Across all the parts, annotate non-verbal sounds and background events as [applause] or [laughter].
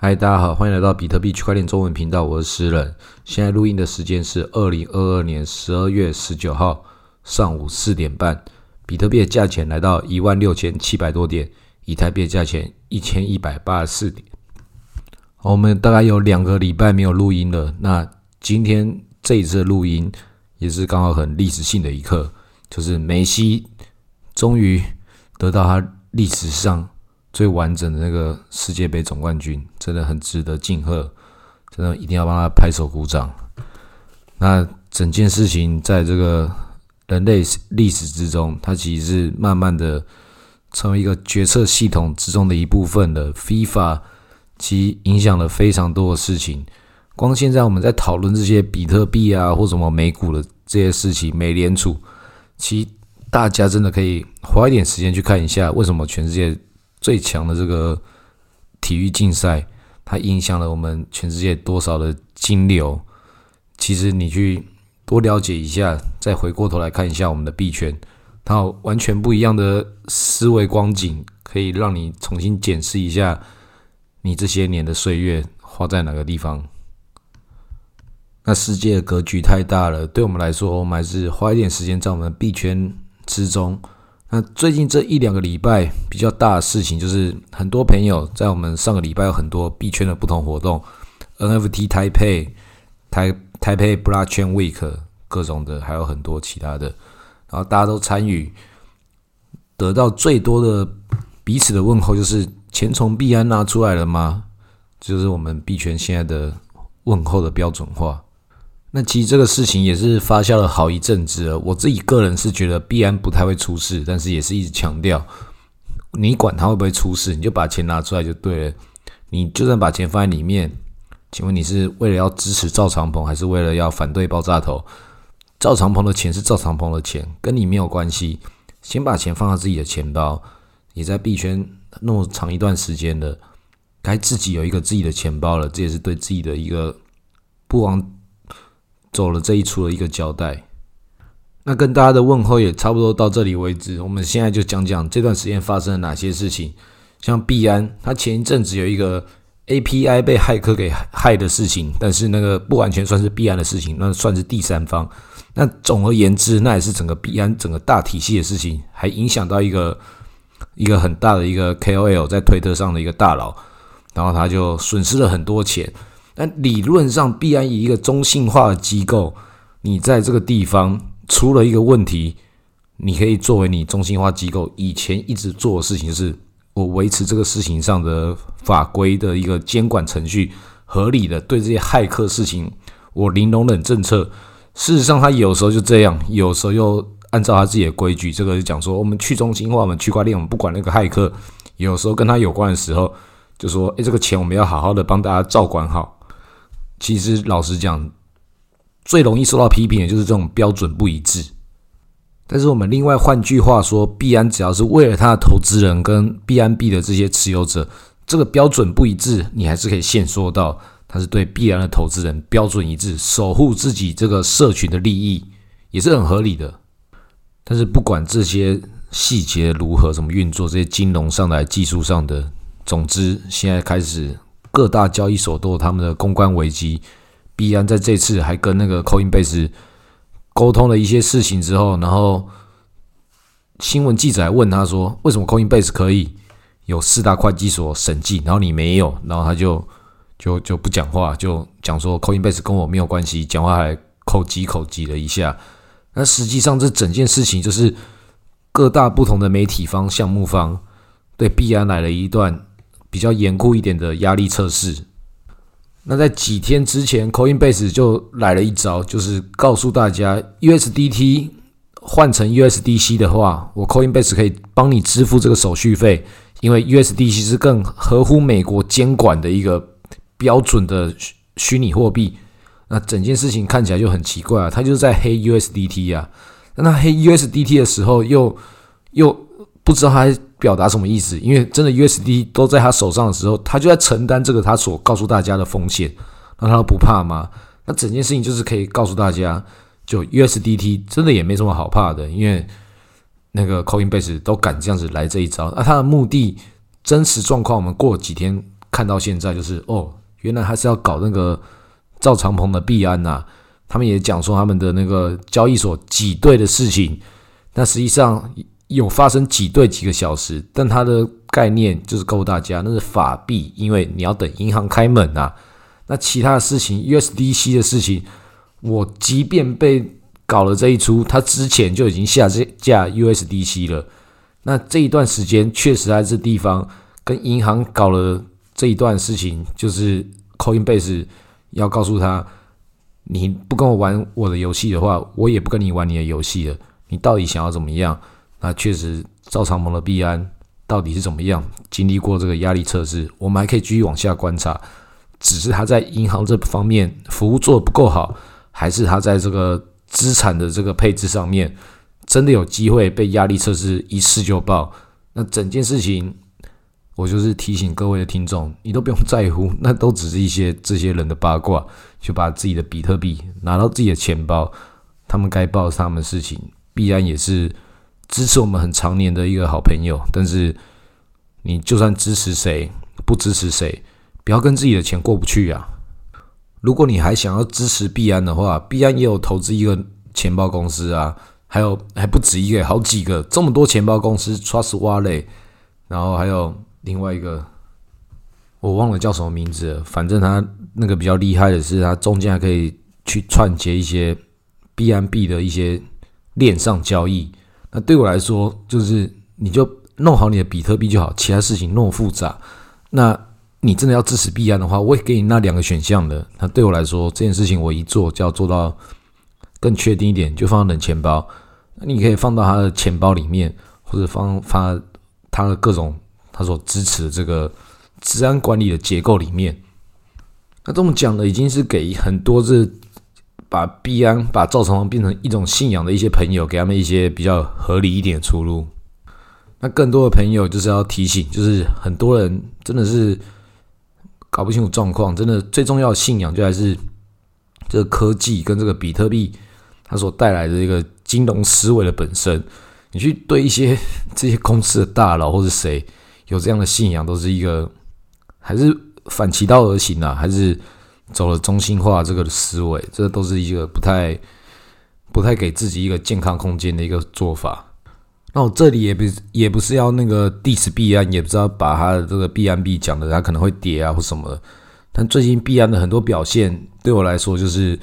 嗨，大家好，欢迎来到比特币区块链中文频道，我是诗人。现在录音的时间是二零二二年十二月十九号上午四点半，比特币的价钱来到一万六千七百多点，以太币的价钱一千一百八十四点。我们大概有两个礼拜没有录音了，那今天这一次录音也是刚好很历史性的一刻，就是梅西终于得到他历史上。最完整的那个世界杯总冠军，真的很值得敬贺，真的一定要帮他拍手鼓掌。那整件事情在这个人类历史之中，它其实是慢慢的成为一个决策系统之中的一部分的。FIFA 其影响了非常多的事情。光现在我们在讨论这些比特币啊，或什么美股的这些事情，美联储，其实大家真的可以花一点时间去看一下，为什么全世界。最强的这个体育竞赛，它影响了我们全世界多少的金流？其实你去多了解一下，再回过头来看一下我们的币圈，它有完全不一样的思维光景，可以让你重新检视一下你这些年的岁月花在哪个地方。那世界的格局太大了，对我们来说，我们还是花一点时间在我们的币圈之中。那最近这一两个礼拜比较大的事情，就是很多朋友在我们上个礼拜有很多币圈的不同活动，NFT 台北、台台北 Blockchain Week 各种的，还有很多其他的，然后大家都参与，得到最多的彼此的问候就是钱从币安拿出来了吗？就是我们币圈现在的问候的标准化。那其实这个事情也是发酵了好一阵子了。我自己个人是觉得币安不太会出事，但是也是一直强调，你管他会不会出事，你就把钱拿出来就对了。你就算把钱放在里面，请问你是为了要支持赵长鹏，还是为了要反对爆炸头？赵长鹏的钱是赵长鹏的钱，跟你没有关系。先把钱放到自己的钱包。你在币圈那么长一段时间了，该自己有一个自己的钱包了，这也是对自己的一个不枉。走了这一出的一个交代，那跟大家的问候也差不多到这里为止。我们现在就讲讲这段时间发生了哪些事情。像币安，它前一阵子有一个 API 被骇客给害的事情，但是那个不完全算是币安的事情，那算是第三方。那总而言之，那也是整个币安整个大体系的事情，还影响到一个一个很大的一个 KOL 在推特上的一个大佬，然后他就损失了很多钱。那理论上，必然以一个中性化的机构，你在这个地方出了一个问题，你可以作为你中性化机构以前一直做的事情，是我维持这个事情上的法规的一个监管程序合理的，对这些骇客事情，我零容忍政策。事实上，他有时候就这样，有时候又按照他自己的规矩，这个就讲说，我们去中心化，我们区块链，我们不管那个骇客，有时候跟他有关的时候，就说，诶，这个钱我们要好好的帮大家照管好。其实老实讲，最容易受到批评的就是这种标准不一致。但是我们另外换句话说，币安只要是为了他的投资人跟币安币的这些持有者，这个标准不一致，你还是可以限缩到他是对币安的投资人标准一致，守护自己这个社群的利益，也是很合理的。但是不管这些细节如何，怎么运作，这些金融上的、技术上的，总之现在开始。各大交易所都有他们的公关危机，币安在这次还跟那个 Coinbase 沟通了一些事情之后，然后新闻记者问他说：“为什么 Coinbase 可以有四大会计所审计，然后你没有？”然后他就就就不讲话，就讲说 Coinbase 跟我没有关系，讲话还口急口急了一下。那实际上这整件事情就是各大不同的媒体方、项目方对币安来了一段。比较严酷一点的压力测试。那在几天之前，Coinbase 就来了一招，就是告诉大家，USDT 换成 USDC 的话，我 Coinbase 可以帮你支付这个手续费，因为 USDC 是更合乎美国监管的一个标准的虚拟货币。那整件事情看起来就很奇怪啊，他就是在黑 USDT 啊。那黑 USDT 的时候，又又不知道他。表达什么意思？因为真的 USD 都在他手上的时候，他就在承担这个他所告诉大家的风险，那他不怕吗？那整件事情就是可以告诉大家，就 USDT 真的也没什么好怕的，因为那个 Coinbase 都敢这样子来这一招。那他的目的真实状况，我们过几天看到现在，就是哦，原来他是要搞那个赵长鹏的币安呐。他们也讲说他们的那个交易所挤兑的事情，那实际上有发生挤兑几个小时，但它的概念就是告诉大家那是法币，因为你要等银行开门啊。那其他的事情，USDC 的事情，我即便被搞了这一出，他之前就已经下架 USDC 了。那这一段时间确实在这地方跟银行搞了这一段事情，就是 Coinbase 要告诉他。你不跟我玩我的游戏的话，我也不跟你玩你的游戏了。你到底想要怎么样？那确实，赵长鹏的币安到底是怎么样？经历过这个压力测试，我们还可以继续往下观察。只是他在银行这方面服务做的不够好，还是他在这个资产的这个配置上面真的有机会被压力测试一试就爆？那整件事情。我就是提醒各位的听众，你都不用在乎，那都只是一些这些人的八卦，就把自己的比特币拿到自己的钱包，他们该报他们的事情，必然也是支持我们很常年的一个好朋友。但是你就算支持谁，不支持谁，不要跟自己的钱过不去呀。如果你还想要支持币安的话，币安也有投资一个钱包公司啊，还有还不止一个，好几个，这么多钱包公司，Trust Wallet，然后还有。另外一个，我忘了叫什么名字，反正他那个比较厉害的是，他中间还可以去串接一些币安币的一些链上交易。那对我来说，就是你就弄好你的比特币就好，其他事情那么复杂。那你真的要支持币安的话，我会给你那两个选项的。那对我来说，这件事情我一做就要做到更确定一点，就放到冷钱包。那你可以放到他的钱包里面，或者放发他的各种。他所支持的这个治安管理的结构里面，那这么讲的已经是给很多这把币安、把赵长鹏变成一种信仰的一些朋友，给他们一些比较合理一点的出路。那更多的朋友就是要提醒，就是很多人真的是搞不清楚状况，真的最重要的信仰就还是这个科技跟这个比特币它所带来的一个金融思维的本身。你去对一些 [laughs] 这些公司的大佬或是谁？有这样的信仰，都是一个还是反其道而行啊？还是走了中心化这个思维？这都是一个不太不太给自己一个健康空间的一个做法。那我这里也不也不是要那个 diss 币安，也不知道把他的这个币安币讲的，它可能会跌啊或什么。但最近币安的很多表现，对我来说就是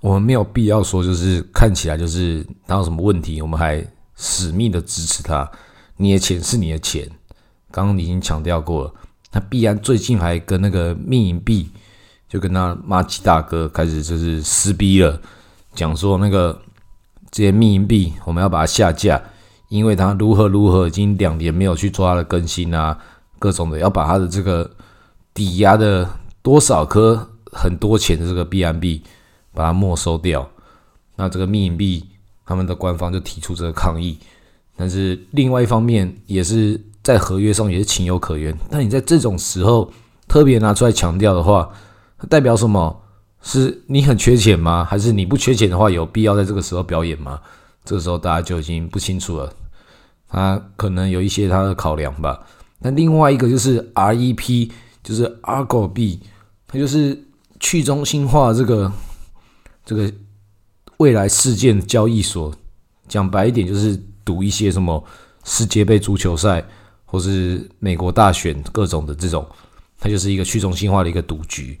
我们没有必要说，就是看起来就是他有什么问题，我们还死命的支持他。你的钱是你的钱。刚刚已经强调过了，那币安最近还跟那个命银币，就跟他骂鸡大哥开始就是撕逼了，讲说那个这些密银币我们要把它下架，因为它如何如何已经两年没有去做它的更新啊，各种的要把它的这个抵押的多少颗很多钱的这个币安币把它没收掉，那这个密银币他们的官方就提出这个抗议，但是另外一方面也是。在合约上也是情有可原，但你在这种时候特别拿出来强调的话，代表什么？是你很缺钱吗？还是你不缺钱的话，有必要在这个时候表演吗？这个时候大家就已经不清楚了。他可能有一些他的考量吧。那另外一个就是 REP，就是 Argo 币，它就是去中心化这个这个未来事件交易所。讲白一点，就是赌一些什么世界杯足球赛。或是美国大选各种的这种，它就是一个去中心化的一个赌局。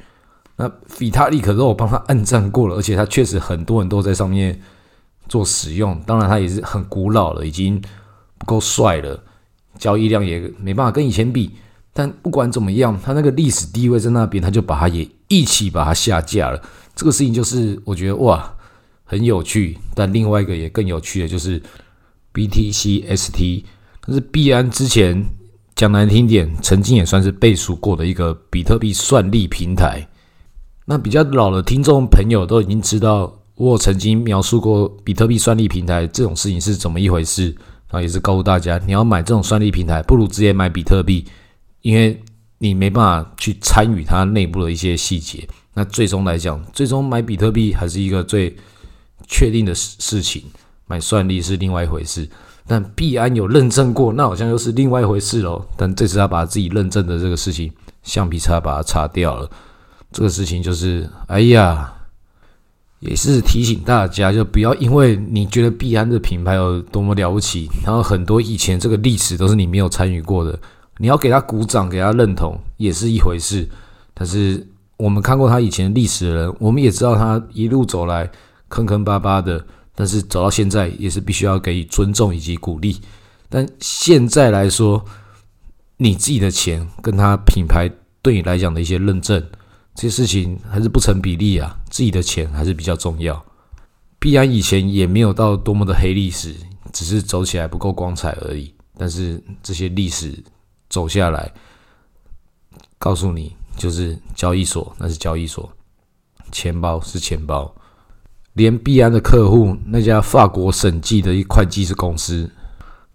那比特币可是我帮他暗战过了，而且他确实很多人都在上面做使用。当然，它也是很古老了，已经不够帅了，交易量也没办法跟以前比。但不管怎么样，他那个历史地位在那边，他就把它也一起把它下架了。这个事情就是我觉得哇很有趣。但另外一个也更有趣的就是 BTCST。但是币安之前讲难听点，曾经也算是背书过的一个比特币算力平台。那比较老的听众朋友都已经知道，我曾经描述过比特币算力平台这种事情是怎么一回事。然后也是告诉大家，你要买这种算力平台，不如直接买比特币，因为你没办法去参与它内部的一些细节。那最终来讲，最终买比特币还是一个最确定的事事情，买算力是另外一回事。但币安有认证过，那好像又是另外一回事喽。但这次他把自己认证的这个事情橡皮擦把它擦掉了。这个事情就是，哎呀，也是提醒大家，就不要因为你觉得必安的品牌有多么了不起，然后很多以前这个历史都是你没有参与过的，你要给他鼓掌，给他认同也是一回事。但是我们看过他以前历史的人，我们也知道他一路走来坑坑巴巴的，但是走到现在也是必须要给予尊重以及鼓励。但现在来说，你自己的钱跟他品牌对你来讲的一些认证。这些事情还是不成比例啊！自己的钱还是比较重要。必然以前也没有到多么的黑历史，只是走起来不够光彩而已。但是这些历史走下来，告诉你，就是交易所那是交易所，钱包是钱包。连必安的客户那家法国审计的一会计师公司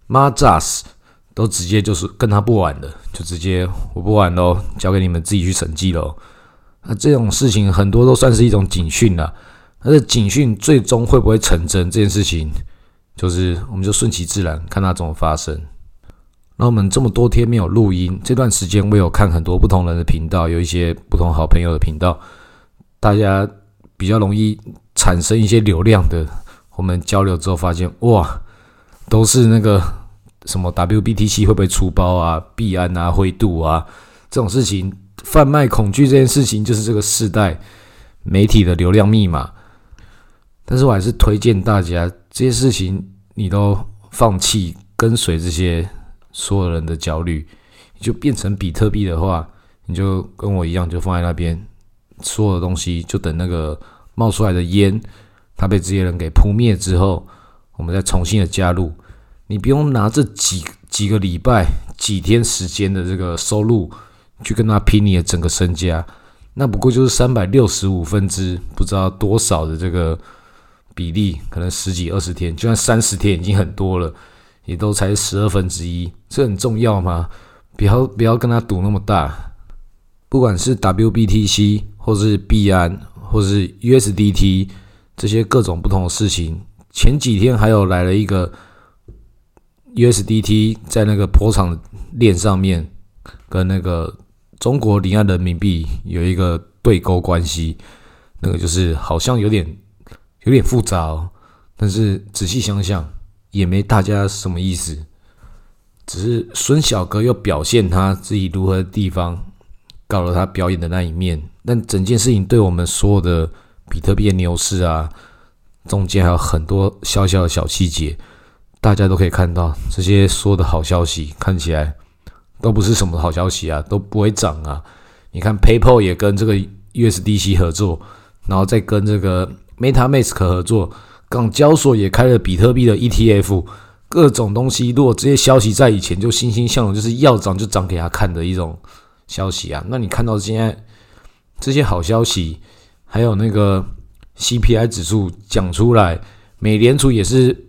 m a z a s 都直接就是跟他不玩了，就直接我不玩喽，交给你们自己去审计喽。那这种事情很多都算是一种警讯了，但是警讯最终会不会成真这件事情，就是我们就顺其自然，看它怎么发生。那我们这么多天没有录音，这段时间我有看很多不同人的频道，有一些不同好朋友的频道，大家比较容易产生一些流量的。我们交流之后发现，哇，都是那个什么 WBTC 会不会出包啊、币安啊、灰度啊这种事情。贩卖恐惧这件事情，就是这个世代媒体的流量密码。但是我还是推荐大家，这些事情你都放弃，跟随这些所有人的焦虑，你就变成比特币的话，你就跟我一样，就放在那边，所有的东西就等那个冒出来的烟，它被这些人给扑灭之后，我们再重新的加入。你不用拿这几几个礼拜、几天时间的这个收入。去跟他拼你的整个身家，那不过就是三百六十五分之不知道多少的这个比例，可能十几二十天，就算三十天已经很多了，也都才十二分之一，这很重要吗？不要不要跟他赌那么大，不管是 WBTC 或是币安或是 USDT 这些各种不同的事情，前几天还有来了一个 USDT 在那个坡场链上面跟那个。中国离岸人民币有一个对勾关系，那个就是好像有点有点复杂哦。但是仔细想想，也没大家什么意思，只是孙小哥又表现他自己如何的地方，搞了他表演的那一面。但整件事情对我们所有的比特币牛市啊，中间还有很多小小的小细节，大家都可以看到这些说的好消息，看起来。都不是什么好消息啊，都不会涨啊！你看，PayPal 也跟这个 USDC 合作，然后再跟这个 MetaMask 合作，港交所也开了比特币的 ETF，各种东西。如果这些消息在以前就欣欣向荣，就是要涨就涨给他看的一种消息啊，那你看到现在这些好消息，还有那个 CPI 指数讲出来，美联储也是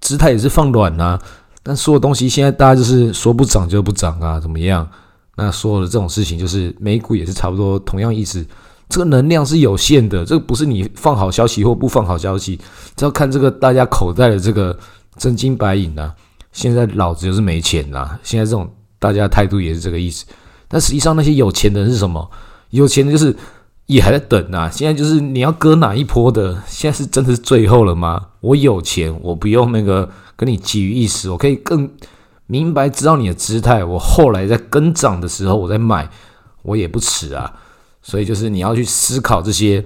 姿态也是放软啊。但所有东西现在大家就是说不涨就不涨啊，怎么样？那所有的这种事情就是美股也是差不多同样意思。这个能量是有限的，这个不是你放好消息或不放好消息，只要看这个大家口袋的这个真金白银呐。现在老子就是没钱呐，现在这种大家态度也是这个意思。但实际上那些有钱的人是什么？有钱的就是也还在等啊。现在就是你要割哪一波的？现在是真的是最后了吗？我有钱，我不用那个。跟你基于意识，我可以更明白知道你的姿态。我后来在跟涨的时候，我在买，我也不迟啊。所以就是你要去思考这些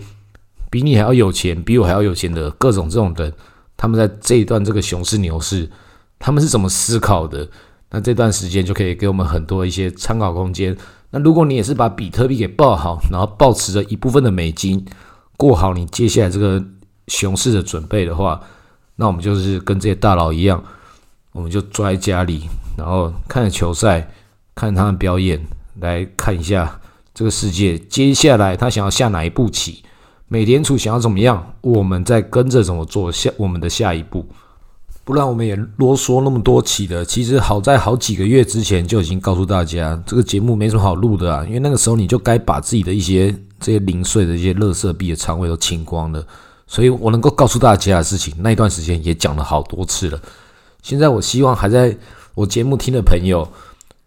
比你还要有钱、比我还要有钱的各种这种人，他们在这一段这个熊市牛市，他们是怎么思考的？那这段时间就可以给我们很多一些参考空间。那如果你也是把比特币给抱好，然后保持着一部分的美金，过好你接下来这个熊市的准备的话。那我们就是跟这些大佬一样，我们就坐在家里，然后看着球赛，看他们表演，来看一下这个世界接下来他想要下哪一步棋，美联储想要怎么样，我们再跟着怎么做下我们的下一步。不然我们也啰嗦那么多起的。其实好在好几个月之前就已经告诉大家，这个节目没什么好录的啊，因为那个时候你就该把自己的一些这些零碎的一些垃圾币的仓位都清光了。所以我能够告诉大家的事情，那一段时间也讲了好多次了。现在我希望还在我节目听的朋友，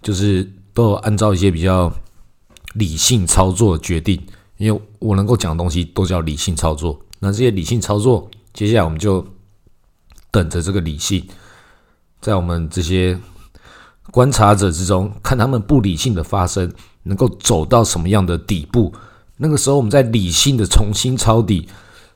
就是都有按照一些比较理性操作的决定，因为我能够讲的东西都叫理性操作。那这些理性操作，接下来我们就等着这个理性，在我们这些观察者之中，看他们不理性的发生，能够走到什么样的底部。那个时候，我们在理性的重新抄底，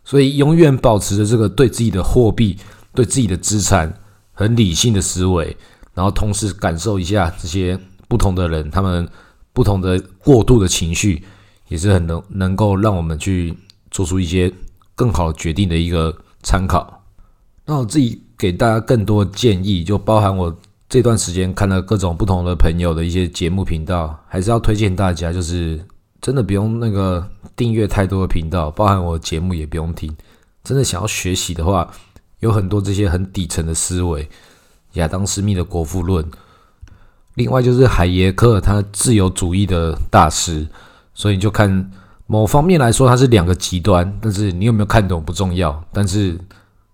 所以永远保持着这个对自己的货币、对自己的资产很理性的思维，然后同时感受一下这些不同的人他们不同的过度的情绪，也是很能能够让我们去做出一些。更好决定的一个参考。那我自己给大家更多建议，就包含我这段时间看了各种不同的朋友的一些节目频道，还是要推荐大家，就是真的不用那个订阅太多的频道，包含我节目也不用听。真的想要学习的话，有很多这些很底层的思维，亚当斯密的《国富论》，另外就是海耶克，他自由主义的大师，所以就看。某方面来说，它是两个极端，但是你有没有看懂不重要，但是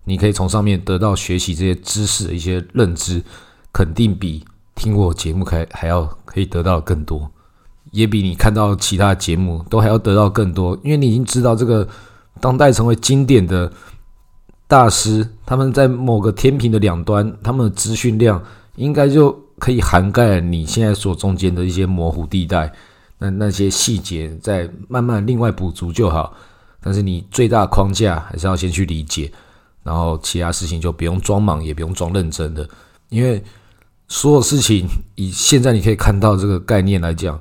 你可以从上面得到学习这些知识的一些认知，肯定比听我节目还还要可以得到更多，也比你看到其他节目都还要得到更多，因为你已经知道这个当代成为经典的大师，他们在某个天平的两端，他们的资讯量应该就可以涵盖你现在所中间的一些模糊地带。那那些细节再慢慢另外补足就好，但是你最大框架还是要先去理解，然后其他事情就不用装忙，也不用装认真的，因为所有事情以现在你可以看到这个概念来讲，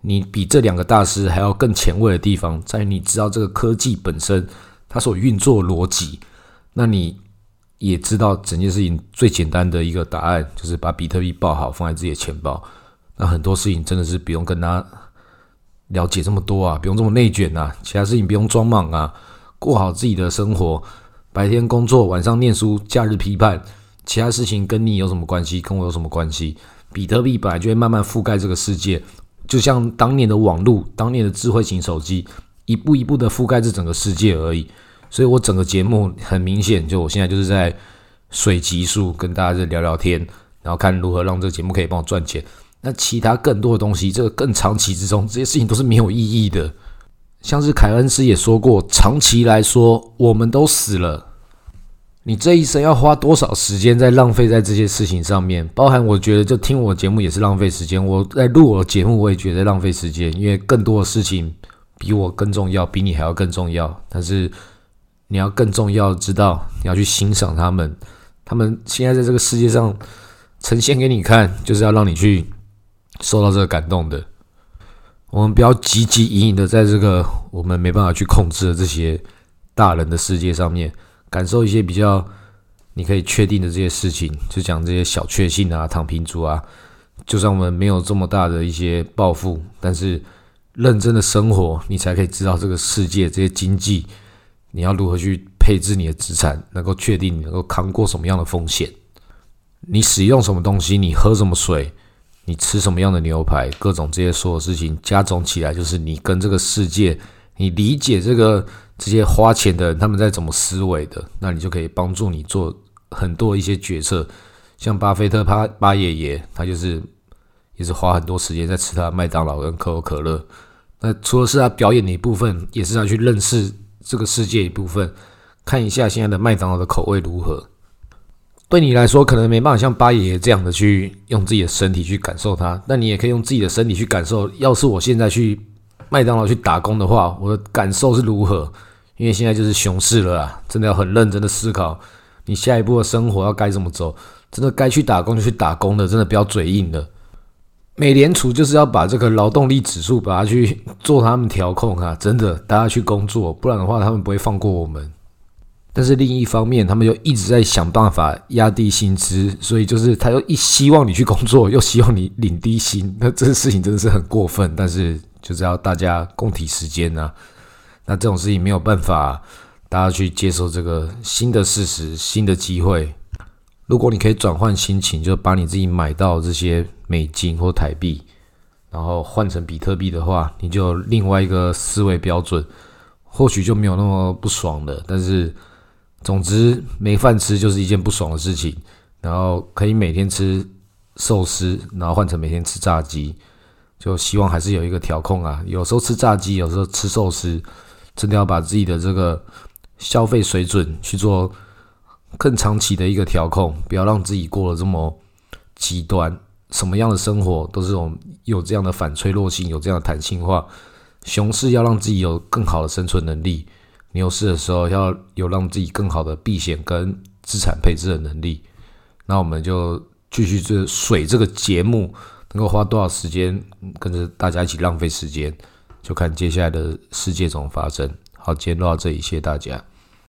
你比这两个大师还要更前卫的地方，在于你知道这个科技本身它所运作逻辑，那你也知道整件事情最简单的一个答案就是把比特币报好放在自己的钱包，那很多事情真的是不用跟他。了解这么多啊，不用这么内卷啊，其他事情不用装莽啊，过好自己的生活，白天工作，晚上念书，假日批判，其他事情跟你有什么关系？跟我有什么关系？比特币本来就会慢慢覆盖这个世界，就像当年的网络，当年的智慧型手机，一步一步的覆盖这整个世界而已。所以我整个节目很明显，就我现在就是在水极速跟大家在聊聊天，然后看如何让这个节目可以帮我赚钱。那其他更多的东西，这个更长期之中，这些事情都是没有意义的。像是凯恩斯也说过，长期来说，我们都死了。你这一生要花多少时间在浪费在这些事情上面？包含我觉得，就听我节目也是浪费时间。我在录我节目，我也觉得浪费时间，因为更多的事情比我更重要，比你还要更重要。但是你要更重要，知道你要去欣赏他们，他们现在在这个世界上呈现给你看，就是要让你去。受到这个感动的，我们不要汲汲营营的在这个我们没办法去控制的这些大人的世界上面，感受一些比较你可以确定的这些事情，就讲这些小确幸啊、躺平族啊。就算我们没有这么大的一些抱负，但是认真的生活，你才可以知道这个世界这些经济，你要如何去配置你的资产，能够确定你能够扛过什么样的风险。你使用什么东西，你喝什么水。你吃什么样的牛排？各种这些所有事情加总起来，就是你跟这个世界，你理解这个这些花钱的人他们在怎么思维的，那你就可以帮助你做很多一些决策。像巴菲特巴巴爷爷，他就是也是花很多时间在吃他的麦当劳跟可口可乐。那除了是他表演的一部分，也是他去认识这个世界一部分，看一下现在的麦当劳的口味如何。对你来说，可能没办法像巴爷爷这样的去用自己的身体去感受它，但你也可以用自己的身体去感受。要是我现在去麦当劳去打工的话，我的感受是如何？因为现在就是熊市了啊，真的要很认真的思考你下一步的生活要该怎么走。真的该去打工就去打工的，真的不要嘴硬的。美联储就是要把这个劳动力指数把它去做他们调控啊，真的大家去工作，不然的话他们不会放过我们。但是另一方面，他们又一直在想办法压低薪资，所以就是他又一希望你去工作，又希望你领低薪，那这个事情真的是很过分。但是就是要大家共体时间呐，那这种事情没有办法，大家去接受这个新的事实、新的机会。如果你可以转换心情，就把你自己买到这些美金或台币，然后换成比特币的话，你就另外一个思维标准，或许就没有那么不爽了。但是。总之，没饭吃就是一件不爽的事情。然后可以每天吃寿司，然后换成每天吃炸鸡，就希望还是有一个调控啊。有时候吃炸鸡，有时候吃寿司，真的要把自己的这个消费水准去做更长期的一个调控，不要让自己过得这么极端。什么样的生活都是有有这样的反脆弱性，有这样的弹性化。熊市要让自己有更好的生存能力，牛市的时候要有让自己更好的避险跟资产配置的能力。那我们就继续这水这个节目能够花多少时间跟着大家一起浪费时间，就看接下来的世界怎么发生。好，今天录到这里，谢谢大家。